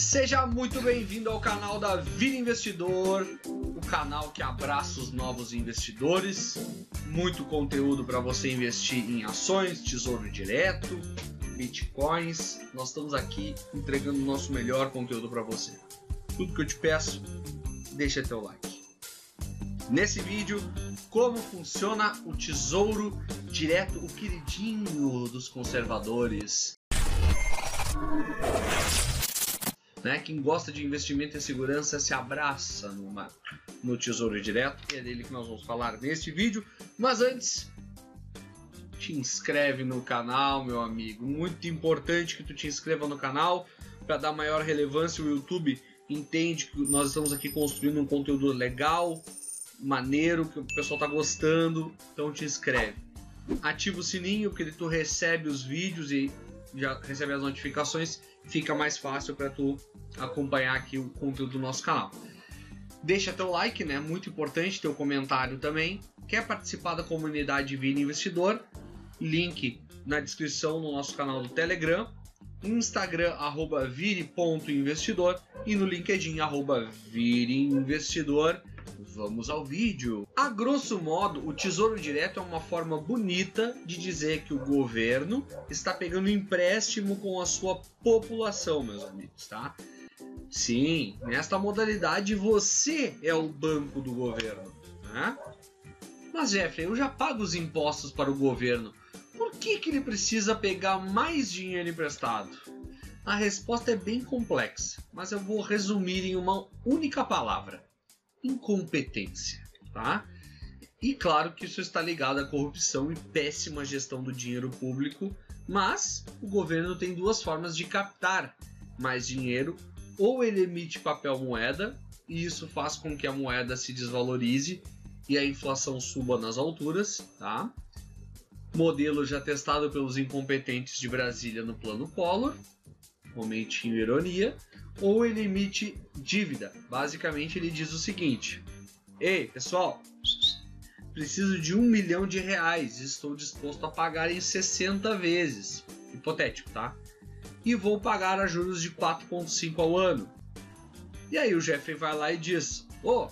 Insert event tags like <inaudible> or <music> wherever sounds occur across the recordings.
Seja muito bem-vindo ao canal da Vida Investidor, o canal que abraça os novos investidores. Muito conteúdo para você investir em ações, tesouro direto, bitcoins. Nós estamos aqui entregando o nosso melhor conteúdo para você. Tudo que eu te peço, deixa teu like. Nesse vídeo, como funciona o tesouro direto, o queridinho dos conservadores. Né? Quem gosta de investimento e segurança se abraça numa, no Tesouro Direto, e é dele que nós vamos falar neste vídeo. Mas antes, te inscreve no canal, meu amigo. Muito importante que tu te inscreva no canal para dar maior relevância. O YouTube entende que nós estamos aqui construindo um conteúdo legal, maneiro, que o pessoal está gostando. Então te inscreve. Ativa o sininho, porque tu recebe os vídeos e já recebe as notificações, fica mais fácil para tu acompanhar aqui o conteúdo do nosso canal. Deixa teu like, né? Muito importante, teu comentário também. Quer participar da comunidade Vira Investidor? Link na descrição no nosso canal do Telegram, Instagram arroba vire.investidor e no LinkedIn arroba. Vamos ao vídeo. A grosso modo, o Tesouro Direto é uma forma bonita de dizer que o governo está pegando empréstimo com a sua população, meus amigos, tá? Sim, nesta modalidade você é o banco do governo, né? Mas Jeffrey, eu já pago os impostos para o governo. Por que, que ele precisa pegar mais dinheiro emprestado? A resposta é bem complexa, mas eu vou resumir em uma única palavra: incompetência, tá? E claro que isso está ligado à corrupção e péssima gestão do dinheiro público, mas o governo tem duas formas de captar mais dinheiro: ou ele emite papel moeda, e isso faz com que a moeda se desvalorize e a inflação suba nas alturas, tá? Modelo já testado pelos incompetentes de Brasília no plano Collor, momentinho ironia, ou ele emite dívida. Basicamente, ele diz o seguinte: Ei, pessoal, preciso de um milhão de reais, estou disposto a pagar em 60 vezes. Hipotético, tá? E vou pagar a juros de 4,5 ao ano. E aí o Jeffrey vai lá e diz: Ô, oh,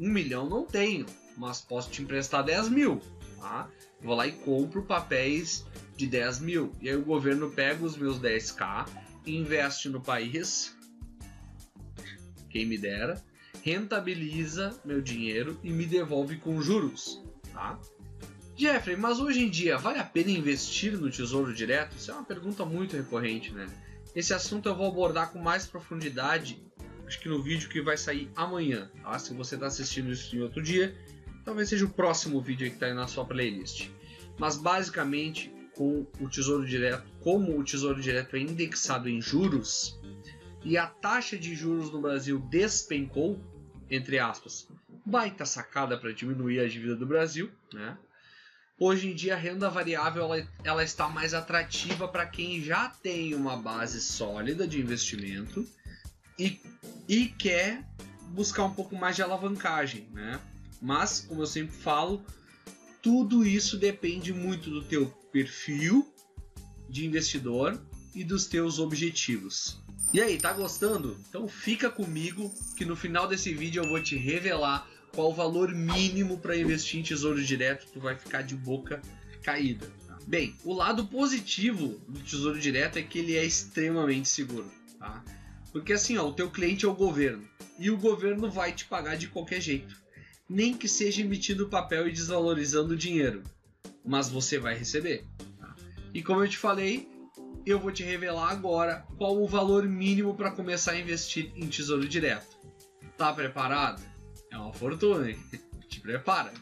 um milhão não tenho, mas posso te emprestar 10 mil. Tá? Vou lá e compro papéis de 10 mil. E aí o governo pega os meus 10k, investe no país, quem me dera, rentabiliza meu dinheiro e me devolve com juros. Tá? Jeffrey, mas hoje em dia vale a pena investir no Tesouro Direto? Isso é uma pergunta muito recorrente, né? Esse assunto eu vou abordar com mais profundidade, acho que no vídeo que vai sair amanhã, tá? Se você está assistindo isso em outro dia, talvez seja o próximo vídeo que está aí na sua playlist. Mas basicamente, com o Tesouro Direto, como o Tesouro Direto é indexado em juros e a taxa de juros no Brasil despencou, entre aspas, baita sacada para diminuir a dívida do Brasil, né? Hoje em dia a renda variável ela, ela está mais atrativa para quem já tem uma base sólida de investimento e, e quer buscar um pouco mais de alavancagem, né? Mas, como eu sempre falo, tudo isso depende muito do teu perfil de investidor e dos teus objetivos. E aí, tá gostando? Então fica comigo que no final desse vídeo eu vou te revelar qual o valor mínimo para investir em tesouro direto, tu vai ficar de boca caída. Bem, o lado positivo do tesouro direto é que ele é extremamente seguro, tá? Porque assim, ó, o teu cliente é o governo e o governo vai te pagar de qualquer jeito nem que seja emitindo papel e desvalorizando o dinheiro, mas você vai receber. Tá? E como eu te falei, eu vou te revelar agora qual o valor mínimo para começar a investir em tesouro direto. Tá preparado? É uma fortuna, hein? <laughs> Te prepara.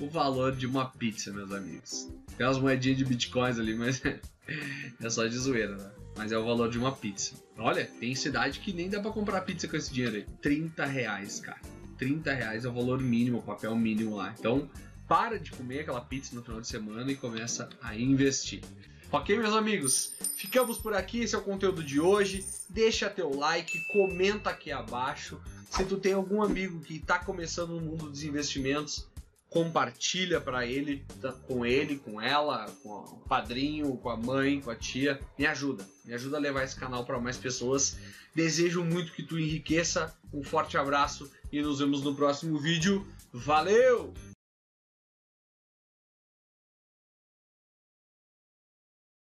O valor de uma pizza, meus amigos. Tem umas moedinhas de bitcoins ali, mas <laughs> é só de zoeira, né? Mas é o valor de uma pizza. Olha, tem cidade que nem dá para comprar pizza com esse dinheiro aí. 30 reais, cara. 30 reais é o valor mínimo, o papel mínimo lá. Então, para de comer aquela pizza no final de semana e começa a investir. Ok, meus amigos? Ficamos por aqui, esse é o conteúdo de hoje. Deixa teu like, comenta aqui abaixo. Se tu tem algum amigo que está começando no mundo dos investimentos, compartilha para ele, tá, com ele, com ela, com o padrinho, com a mãe, com a tia. Me ajuda, me ajuda a levar esse canal para mais pessoas. Desejo muito que tu enriqueça. Um forte abraço e nos vemos no próximo vídeo. Valeu!